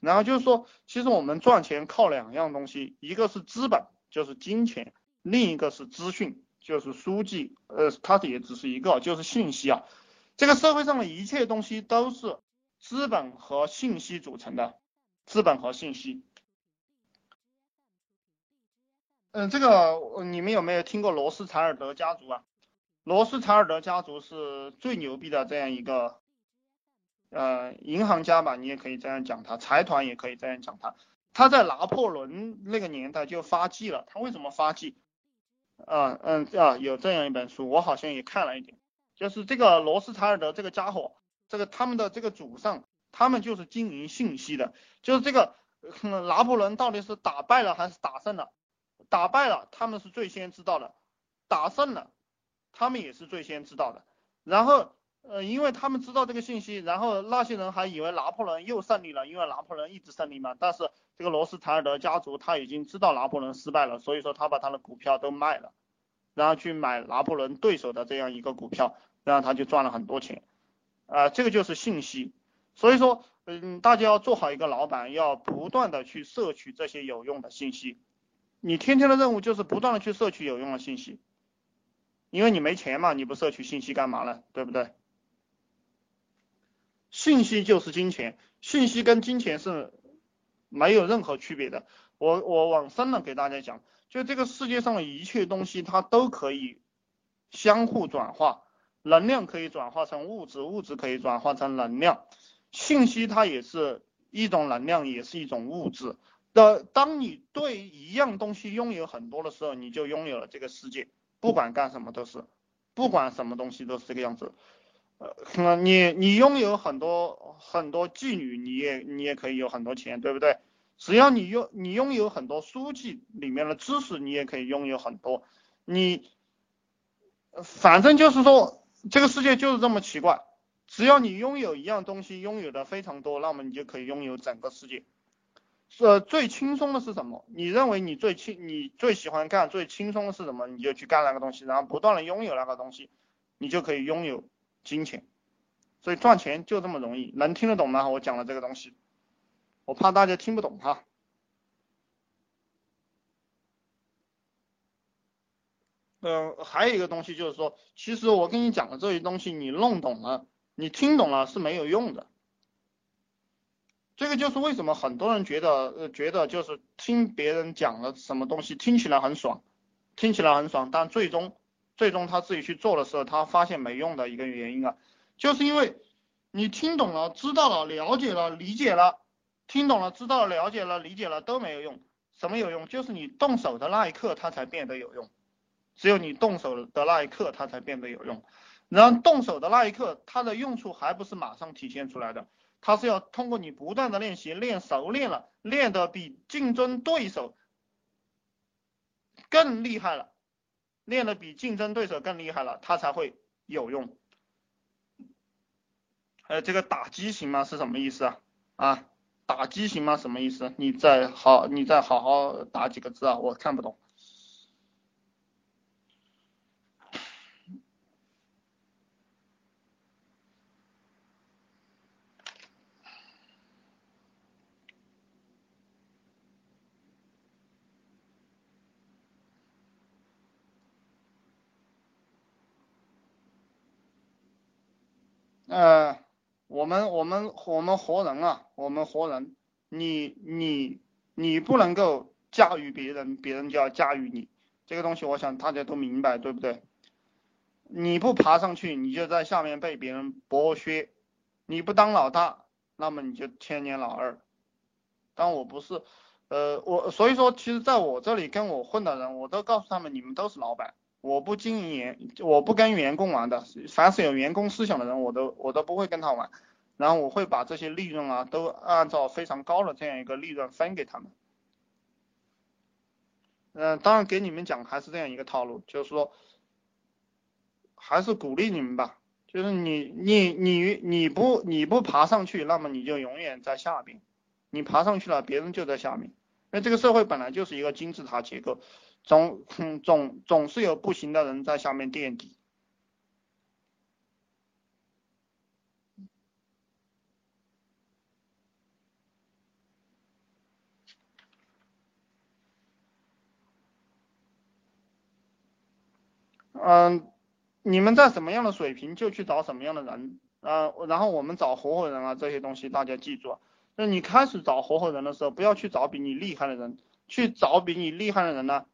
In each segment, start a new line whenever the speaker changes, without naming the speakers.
然后就是说，其实我们赚钱靠两样东西，一个是资本，就是金钱，另一个是资讯，就是书籍，呃，它也只是一个，就是信息啊。这个社会上的一切东西都是资本和信息组成的，资本和信息。嗯，这个你们有没有听过罗斯柴尔德家族啊？罗斯柴尔德家族是最牛逼的这样一个。呃，银行家吧，你也可以这样讲他；财团也可以这样讲他。他在拿破仑那个年代就发迹了。他为什么发迹？啊，嗯啊，有这样一本书，我好像也看了一点，就是这个罗斯柴尔德这个家伙，这个他们的这个祖上，他们就是经营信息的。就是这个拿破仑到底是打败了还是打胜了？打败了，他们是最先知道的；打胜了，他们也是最先知道的。然后。呃，因为他们知道这个信息，然后那些人还以为拿破仑又胜利了，因为拿破仑一直胜利嘛。但是这个罗斯柴尔德家族他已经知道拿破仑失败了，所以说他把他的股票都卖了，然后去买拿破仑对手的这样一个股票，然后他就赚了很多钱。啊，这个就是信息。所以说，嗯，大家要做好一个老板，要不断的去摄取这些有用的信息。你天天的任务就是不断的去摄取有用的信息，因为你没钱嘛，你不摄取信息干嘛呢？对不对？信息就是金钱，信息跟金钱是没有任何区别的。我我往深了给大家讲，就这个世界上的一切东西，它都可以相互转化，能量可以转化成物质，物质可以转化成能量，信息它也是一种能量，也是一种物质的。当你对一样东西拥有很多的时候，你就拥有了这个世界，不管干什么都是，不管什么东西都是这个样子。呃，你你拥有很多很多妓女，你也你也可以有很多钱，对不对？只要你拥你拥有很多书籍里面的知识，你也可以拥有很多。你反正就是说，这个世界就是这么奇怪。只要你拥有一样东西，拥有的非常多，那么你就可以拥有整个世界。呃最轻松的是什么？你认为你最轻你最喜欢干最轻松的是什么？你就去干那个东西，然后不断的拥有那个东西，你就可以拥有。金钱，所以赚钱就这么容易，能听得懂吗？我讲的这个东西，我怕大家听不懂哈。嗯，还有一个东西就是说，其实我跟你讲的这些东西，你弄懂了，你听懂了是没有用的。这个就是为什么很多人觉得，呃，觉得就是听别人讲了什么东西，听起来很爽，听起来很爽，但最终。最终他自己去做的时候，他发现没用的一个原因啊，就是因为你听懂了、知道了、了解了、理解了，听懂了、知道了、了解了、理解了都没有用。什么有用？就是你动手的那一刻，它才变得有用。只有你动手的那一刻，它才变得有用。然后动手的那一刻，它的用处还不是马上体现出来的，它是要通过你不断的练习，练熟练了，练得比竞争对手更厉害了。练的比竞争对手更厉害了，他才会有用。还有，这个打击型吗？是什么意思啊？啊，打击型吗？什么意思？你再好，你再好好打几个字啊，我看不懂。呃，我们我们我们活人啊，我们活人，你你你不能够驾驭别人，别人就要驾驭你，这个东西我想大家都明白，对不对？你不爬上去，你就在下面被别人剥削；你不当老大，那么你就天年老二。但我不是，呃，我所以说，其实在我这里跟我混的人，我都告诉他们，你们都是老板。我不经营员，我不跟员工玩的。凡是有员工思想的人，我都我都不会跟他玩。然后我会把这些利润啊，都按照非常高的这样一个利润分给他们。嗯，当然给你们讲还是这样一个套路，就是说，还是鼓励你们吧。就是你你你你不你不爬上去，那么你就永远在下边。你爬上去了，别人就在下面。因为这个社会本来就是一个金字塔结构。总总总是有不行的人在下面垫底。嗯，你们在什么样的水平就去找什么样的人，呃，然后我们找合伙人啊这些东西，大家记住。那你开始找合伙人的时候，不要去找比你厉害的人，去找比你厉害的人呢，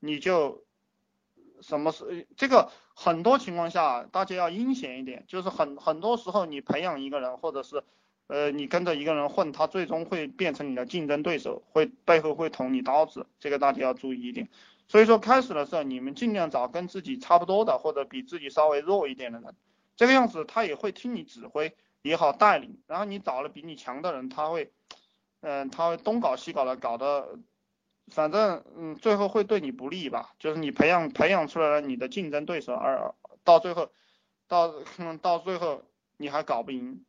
你就什么是这个很多情况下大家要阴险一点，就是很很多时候你培养一个人或者是。呃，你跟着一个人混，他最终会变成你的竞争对手，会背后会捅你刀子，这个大家要注意一点。所以说开始的时候，你们尽量找跟自己差不多的，或者比自己稍微弱一点的人，这个样子他也会听你指挥，也好带领。然后你找了比你强的人，他会，嗯，他会东搞西搞的，搞得，反正嗯，最后会对你不利吧？就是你培养培养出来了你的竞争对手，而到最后，到到最后你还搞不赢。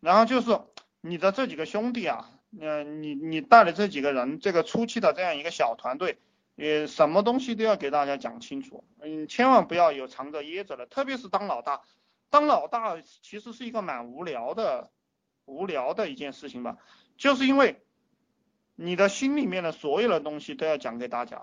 然后就是你的这几个兄弟啊，嗯，你你带的这几个人，这个初期的这样一个小团队，呃，什么东西都要给大家讲清楚，嗯，千万不要有藏着掖着的，特别是当老大，当老大其实是一个蛮无聊的，无聊的一件事情吧，就是因为你的心里面的所有的东西都要讲给大家。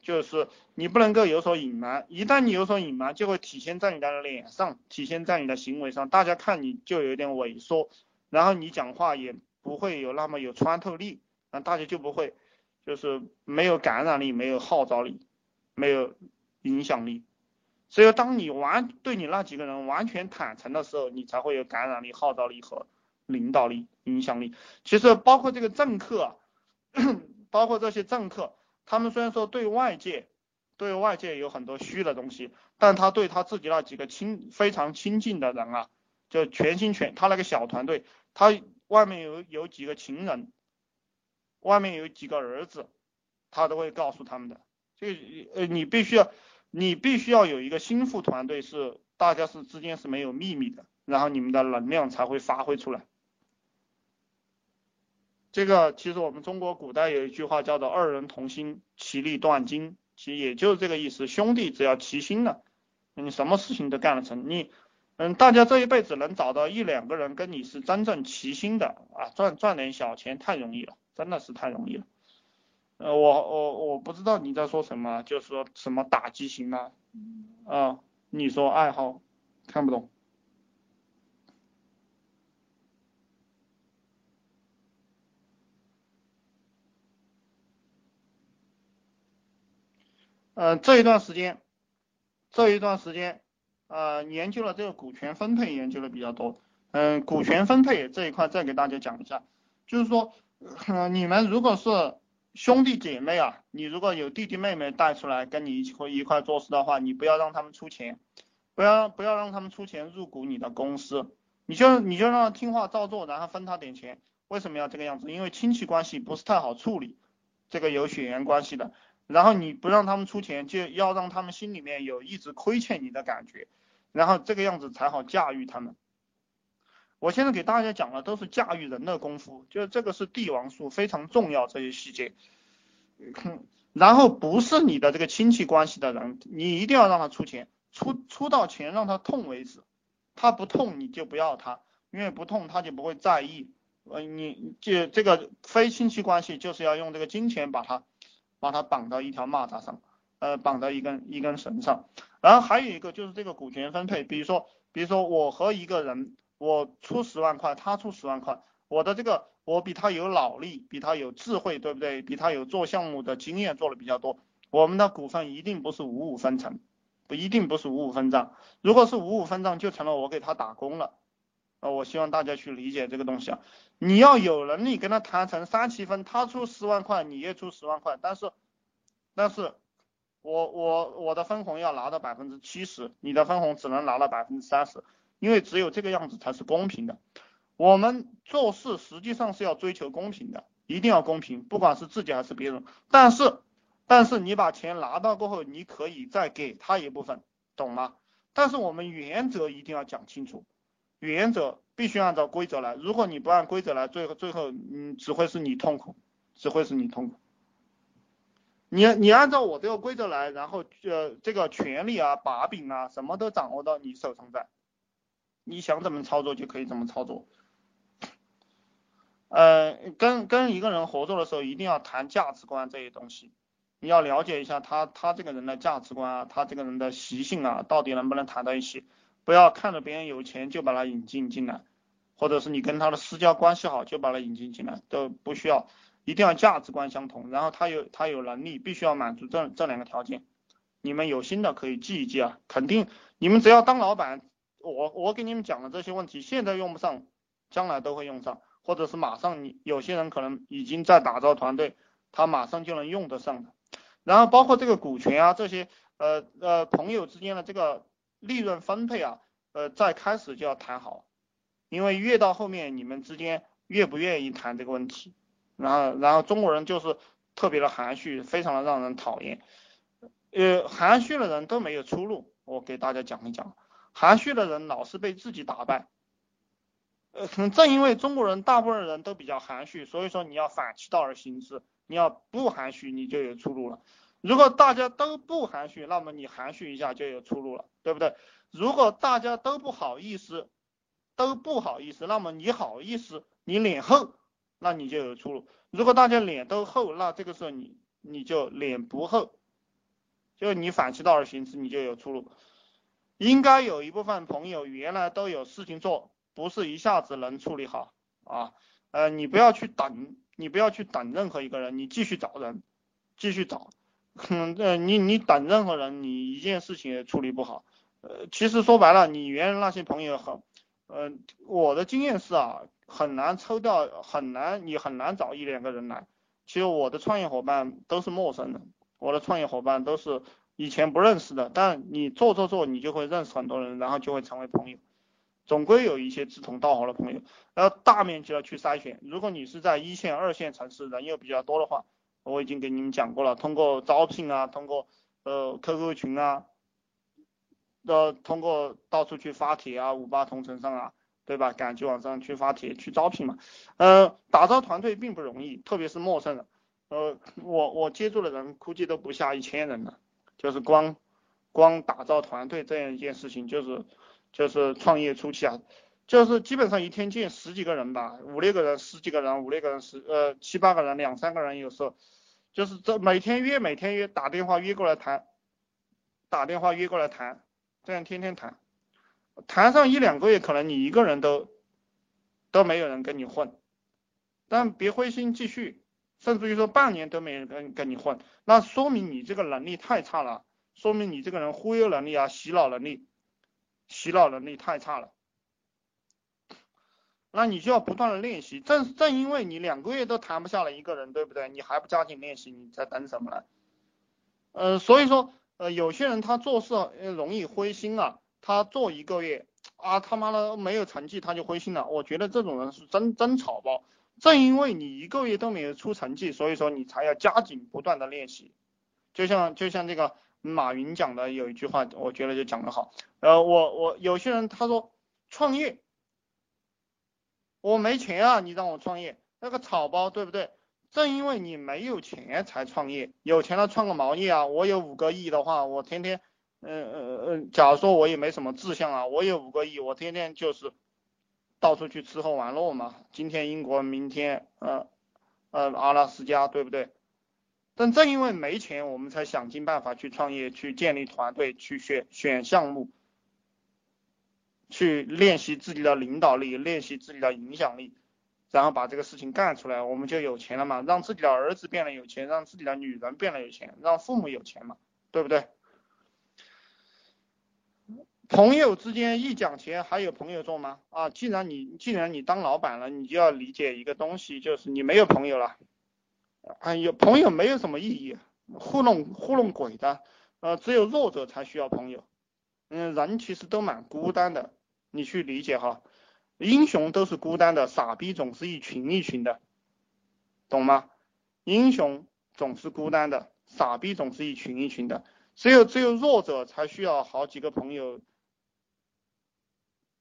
就是你不能够有所隐瞒，一旦你有所隐瞒，就会体现在你的脸上，体现在你的行为上，大家看你就有点萎缩，然后你讲话也不会有那么有穿透力，那大家就不会，就是没有感染力，没有号召力，没有影响力。所以当你完对你那几个人完全坦诚的时候，你才会有感染力、号召力和领导力、影响力。其实包括这个政客，包括这些政客。他们虽然说对外界，对外界有很多虚的东西，但他对他自己那几个亲非常亲近的人啊，就全心全他那个小团队，他外面有有几个情人，外面有几个儿子，他都会告诉他们的。这呃，你必须要，你必须要有一个心腹团队，是大家是之间是没有秘密的，然后你们的能量才会发挥出来。这个其实我们中国古代有一句话叫做“二人同心，其利断金”，其实也就是这个意思。兄弟只要齐心了，你什么事情都干得成。你，嗯，大家这一辈子能找到一两个人跟你是真正齐心的啊，赚赚点小钱太容易了，真的是太容易了。呃，我我我不知道你在说什么，就是说什么打击型啊，啊，你说爱好，看不懂。嗯，这一段时间，这一段时间，呃，研究了这个股权分配，研究的比较多。嗯，股权分配这一块再给大家讲一下，就是说，你们如果是兄弟姐妹啊，你如果有弟弟妹妹带出来跟你一起一块做事的话，你不要让他们出钱，不要不要让他们出钱入股你的公司，你就你就让他听话照做，然后分他点钱。为什么要这个样子？因为亲戚关系不是太好处理，这个有血缘关系的。然后你不让他们出钱，就要让他们心里面有一直亏欠你的感觉，然后这个样子才好驾驭他们。我现在给大家讲的都是驾驭人的功夫，就是这个是帝王术，非常重要这些细节。然后不是你的这个亲戚关系的人，你一定要让他出钱，出出到钱让他痛为止，他不痛你就不要他，因为不痛他就不会在意。呃，你就这个非亲戚关系就是要用这个金钱把他。把他绑到一条蚂蚱上，呃，绑到一根一根绳上，然后还有一个就是这个股权分配，比如说，比如说我和一个人，我出十万块，他出十万块，我的这个我比他有脑力，比他有智慧，对不对？比他有做项目的经验做的比较多，我们的股份一定不是五五分成，不一定不是五五分账，如果是五五分账，就成了我给他打工了。啊，我希望大家去理解这个东西啊，你要有能力跟他谈成三七分，他出十万块，你也出十万块，但是，但是，我我我的分红要拿到百分之七十，你的分红只能拿到百分之三十，因为只有这个样子才是公平的。我们做事实际上是要追求公平的，一定要公平，不管是自己还是别人。但是，但是你把钱拿到过后，你可以再给他一部分，懂吗？但是我们原则一定要讲清楚。原则必须按照规则来，如果你不按规则来，最后最后嗯只会是你痛苦，只会是你痛苦。你你按照我这个规则来，然后呃这个权利啊把柄啊什么都掌握到你手上在，你想怎么操作就可以怎么操作。呃，跟跟一个人合作的时候，一定要谈价值观这些东西，你要了解一下他他这个人的价值观啊，他这个人的习性啊，到底能不能谈到一起。不要看着别人有钱就把他引进进来，或者是你跟他的私交关系好就把他引进进来，都不需要，一定要价值观相同，然后他有他有能力，必须要满足这这两个条件。你们有心的可以记一记啊，肯定你们只要当老板，我我给你们讲的这些问题，现在用不上，将来都会用上，或者是马上你有些人可能已经在打造团队，他马上就能用得上的。然后包括这个股权啊这些，呃呃朋友之间的这个。利润分配啊，呃，在开始就要谈好，因为越到后面你们之间越不愿意谈这个问题，然后然后中国人就是特别的含蓄，非常的让人讨厌，呃，含蓄的人都没有出路，我给大家讲一讲，含蓄的人老是被自己打败，呃，可能正因为中国人大部分人都比较含蓄，所以说你要反其道而行之，你要不含蓄，你就有出路了。如果大家都不含蓄，那么你含蓄一下就有出路了，对不对？如果大家都不好意思，都不好意思，那么你好意思，你脸厚，那你就有出路。如果大家脸都厚，那这个时候你你就脸不厚，就你反其道而行之，你就有出路。应该有一部分朋友原来都有事情做，不是一下子能处理好啊。呃，你不要去等，你不要去等任何一个人，你继续找人，继续找。嗯，你你等任何人，你一件事情也处理不好。呃，其实说白了，你原来那些朋友很，呃，我的经验是啊，很难抽掉，很难，你很难找一两个人来。其实我的创业伙伴都是陌生人，我的创业伙伴都是以前不认识的，但你做做做，你就会认识很多人，然后就会成为朋友。总归有一些志同道合的朋友，要大面积的去筛选。如果你是在一线、二线城市，人又比较多的话。我已经给你们讲过了，通过招聘啊，通过呃 QQ 群啊，呃通过到处去发帖啊，五八同城上啊，对吧？赶集网上去发帖去招聘嘛，呃，打造团队并不容易，特别是陌生人，呃，我我接触的人估计都不下一千人了，就是光光打造团队这样一件事情，就是就是创业初期啊。就是基本上一天见十几个人吧，五六个人、十几个人、五六个人、十呃七八个人、两三个人，有时候就是这每天约每天约打电话约过来谈，打电话约过来谈，这样天天谈，谈上一两个月，可能你一个人都都没有人跟你混，但别灰心，继续，甚至于说半年都没人跟跟你混，那说明你这个能力太差了，说明你这个人忽悠能力啊、洗脑能力、洗脑能力太差了。那你就要不断的练习，正正因为你两个月都谈不下来一个人，对不对？你还不加紧练习，你在等什么呢？呃，所以说，呃，有些人他做事容易灰心啊，他做一个月啊，他妈的没有成绩他就灰心了。我觉得这种人是真真草包。正因为你一个月都没有出成绩，所以说你才要加紧不断的练习。就像就像这个马云讲的有一句话，我觉得就讲得好。呃，我我有些人他说创业。我没钱啊，你让我创业，那个草包对不对？正因为你没有钱才创业，有钱了创个毛业啊！我有五个亿的话，我天天，嗯嗯嗯，假如说我也没什么志向啊，我有五个亿，我天天就是到处去吃喝玩乐嘛。今天英国，明天呃呃阿拉斯加，对不对？但正因为没钱，我们才想尽办法去创业，去建立团队，去选选项目。去练习自己的领导力，练习自己的影响力，然后把这个事情干出来，我们就有钱了嘛。让自己的儿子变得有钱，让自己的女人变得有钱，让父母有钱嘛，对不对？朋友之间一讲钱，还有朋友做吗？啊，既然你既然你当老板了，你就要理解一个东西，就是你没有朋友了。啊，有朋友没有什么意义，糊弄糊弄鬼的。呃，只有弱者才需要朋友。嗯，人其实都蛮孤单的。你去理解哈，英雄都是孤单的，傻逼总是一群一群的，懂吗？英雄总是孤单的，傻逼总是一群一群的，只有只有弱者才需要好几个朋友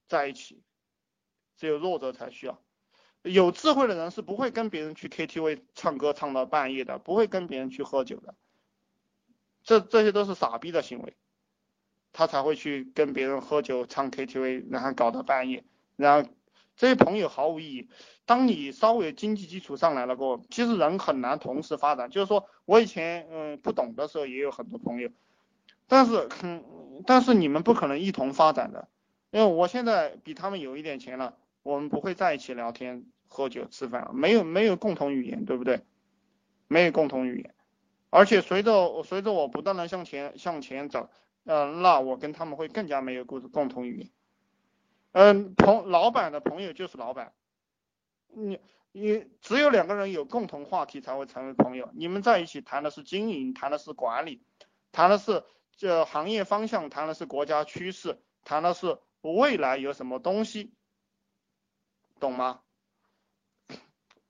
在一起，只有弱者才需要，有智慧的人是不会跟别人去 KTV 唱歌唱到半夜的，不会跟别人去喝酒的，这这些都是傻逼的行为。他才会去跟别人喝酒、唱 KTV，然后搞到半夜，然后这些朋友毫无意义。当你稍微经济基础上来了过后，其实人很难同时发展。就是说我以前嗯不懂的时候也有很多朋友，但是嗯但是你们不可能一同发展的，因为我现在比他们有一点钱了，我们不会在一起聊天、喝酒、吃饭了，没有没有共同语言，对不对？没有共同语言，而且随着随着我不断的向前向前走，嗯，那我跟他们会更加没有共共同语言。嗯，朋老板的朋友就是老板，你你只有两个人有共同话题才会成为朋友。你们在一起谈的是经营，谈的是管理，谈的是这行业方向，谈的是国家趋势，谈的是未来有什么东西，懂吗？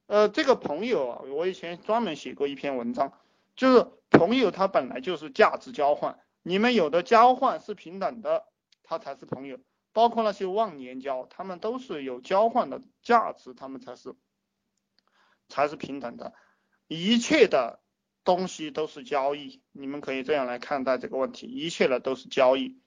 呃，这个朋友啊，我以前专门写过一篇文章，就是朋友他本来就是价值交换，你们有的交换是平等的，他才是朋友。包括那些忘年交，他们都是有交换的价值，他们才是才是平等的。一切的东西都是交易，你们可以这样来看待这个问题，一切的都是交易。